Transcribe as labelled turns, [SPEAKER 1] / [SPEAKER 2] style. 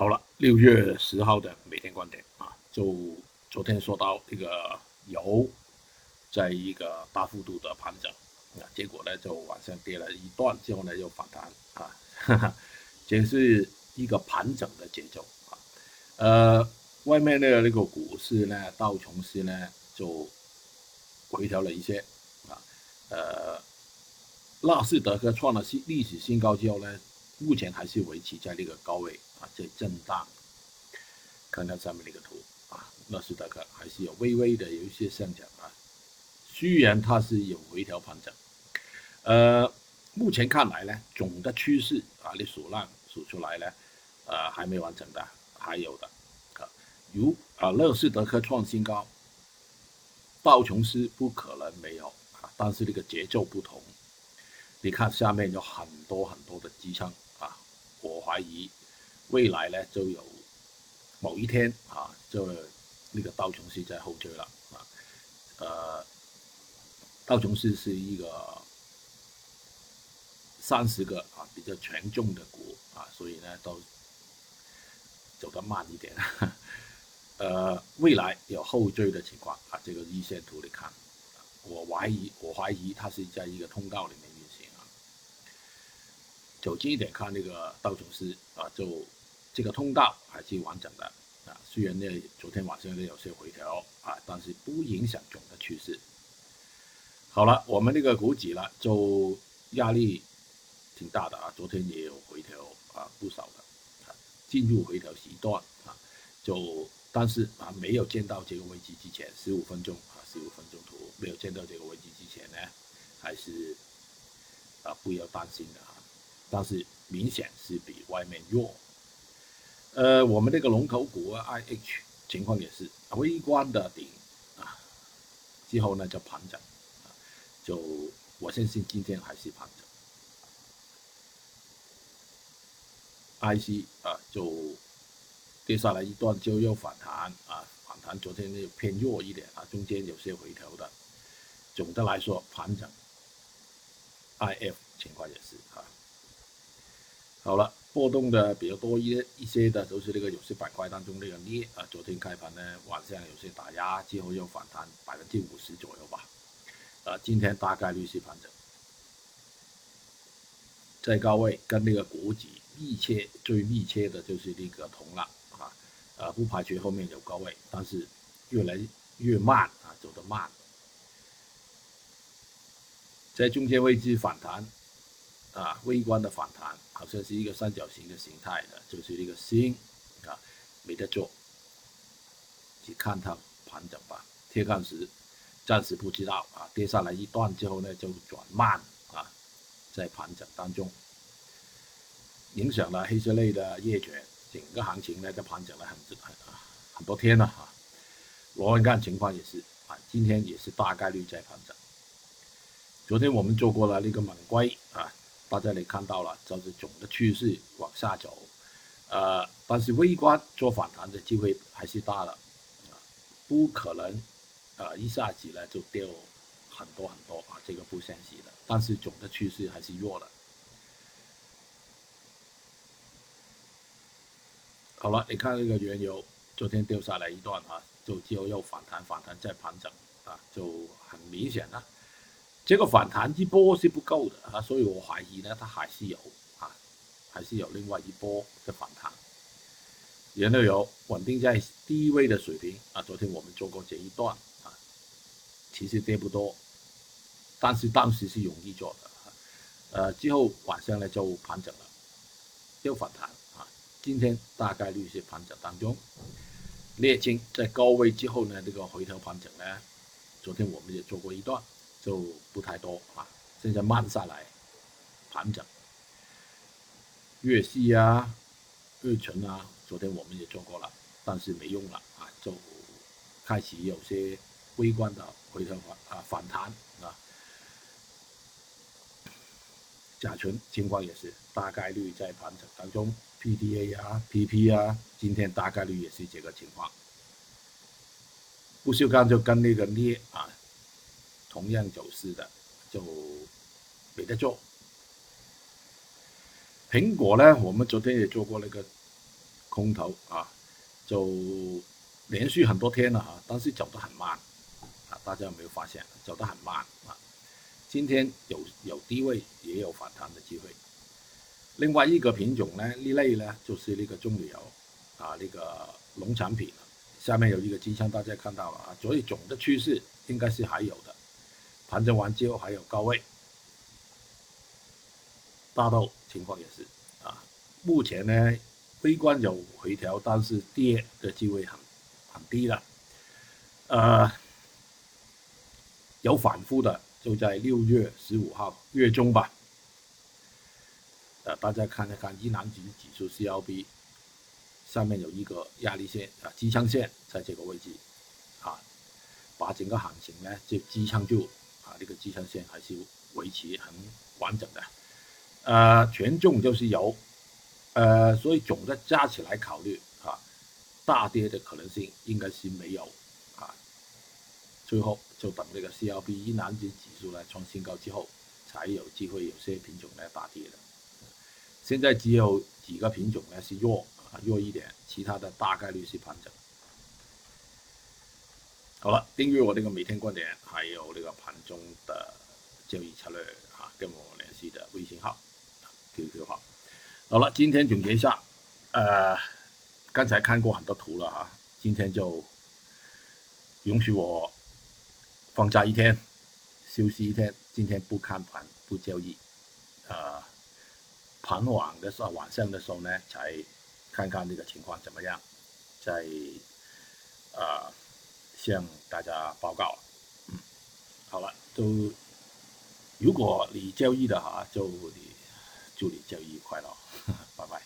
[SPEAKER 1] 好了，六月十号的每天观点啊，就昨天说到这个油，在一个大幅度的盘整啊，结果呢就往上跌了一段之后呢又反弹啊，哈哈，这是一个盘整的节奏啊。呃，外面的那个股市呢，道琼斯呢就回调了一些啊，呃，纳斯达克创了新历史新高之后呢，目前还是维持在那个高位。啊，在震荡，看看上面那个图啊，纳斯达克还是有微微的有一些上涨啊，虽然它是有回调盘整，呃，目前看来呢，总的趋势啊，你数浪数出来呢，呃，还没完成的，还有的，啊，如啊，纳斯达克创新高，道琼斯不可能没有啊，但是这个节奏不同，你看下面有很多很多的支撑，我怀疑。未来呢，就有某一天啊，就那个道琼斯在后追了啊，呃，道琼斯是一个三十个啊比较权重的股啊，所以呢都走得慢一点，呃，未来有后追的情况啊，这个日线图你看，我怀疑我怀疑它是在一个通道里面，走近一点看那个道琼斯啊就。这个通道还是完整的啊，虽然呢昨天晚上呢有些回调啊，但是不影响总的趋势。好了，我们这个股指了，就压力挺大的啊，昨天也有回调啊，不少的啊，进入回调时段啊，就但是啊没有见到这个位置之前，十五分钟啊，十五分钟图没有见到这个位置之前呢，还是啊不要担心的啊，但是明显是比外面弱。呃，我们这个龙头股啊，I H 情况也是微观的顶啊，之后呢就盘整，就我相信今天还是盘整。I C 啊，就跌下来一段就又反弹啊，反弹昨天呢偏弱一点啊，中间有些回调的，总的来说盘整。I F 情况也是啊，好了。波动的比较多一一些的都是那个有些板块当中那个镍啊，昨天开盘呢晚上有些打压，之后又反弹百分之五十左右吧，啊，今天大概率是盘整，在高位跟那个股指密切最密切的就是那个铜了啊，呃，不排除后面有高位，但是越来越慢啊，走得慢，在中间位置反弹。啊，微观的反弹好像是一个三角形的形态的，就是一个星啊，没得做，去看它盘整吧。铁矿石暂时不知道啊，跌下来一段之后呢，就转慢啊，在盘整当中，影响了黑色类的业权，整个行情呢在盘整了很很很多天了哈。螺纹钢情况也是啊，今天也是大概率在盘整。昨天我们做过了那个猛龟啊。大家你看到了，就是总的趋势往下走，呃，但是微观做反弹的机会还是大的，不可能，呃，一下子呢就掉很多很多啊，这个不现实的。但是总的趋势还是弱的。好了，你看这个原油，昨天掉下来一段啊，就之后又反弹，反弹再盘整，啊，就很明显了。这个反弹一波是不够的啊，所以我怀疑呢，它还是有啊，还是有另外一波的反弹。原油有稳定在低位的水平啊，昨天我们做过这一段啊，其实跌不多，但是当时是容易做的啊，呃，之后晚上呢就盘整了，又反弹啊，今天大概率是盘整当中。沥青在高位之后呢，这个回调盘整呢，昨天我们也做过一段。就不太多啊，现在慢下来，盘整，粤西啊，粤纯啊，昨天我们也做过了，但是没用了啊，就开始有些微观的回头反啊反弹啊，甲醇情况也是大概率在盘整当中，PDA 啊，PP 啊，今天大概率也是这个情况，不锈钢就跟那个镍啊。同样走势的就没得做。苹果呢，我们昨天也做过那个空头啊，就连续很多天了啊，但是走得很慢啊，大家有没有发现走得很慢啊？今天有有低位也有反弹的机会。另外一个品种呢，一类呢就是那个棕榈油啊，那个农产品，下面有一个支撑，大家看到了啊，所以总的趋势应该是还有的，盘整完之后还有高位。大豆情况也是啊，目前呢微观有回调，但是跌的机会很很低了，呃，有反复的就在六月十五号月中吧。呃，大家看一看一南指指数 CLB 上面有一个压力线啊，支撑线在这个位置啊，把整个行情呢就支撑住啊，这个支撑线还是维持很完整的。呃，权重就是油，呃，所以总的加起来考虑啊，大跌的可能性应该是没有啊。最后就等这个 CLB 一南指指数来创新高之后，才有机会有些品种来大跌的。现在只有几个品种呢是弱啊弱一点，其他的大概率是盘整。好了，订阅我这个每天观点，还有这个盘中的交易策略啊，跟我联系的微信号、QQ 号。好了，今天总结一下，呃，刚才看过很多图了哈，今天就允许我放假一天，休息一天，今天不看盘，不交易，啊。盘晚的时候，晚上的时候呢，才看看这个情况怎么样，再啊向大家报告。嗯，好了，都如果你交易的哈，就你祝你交易快乐，拜拜。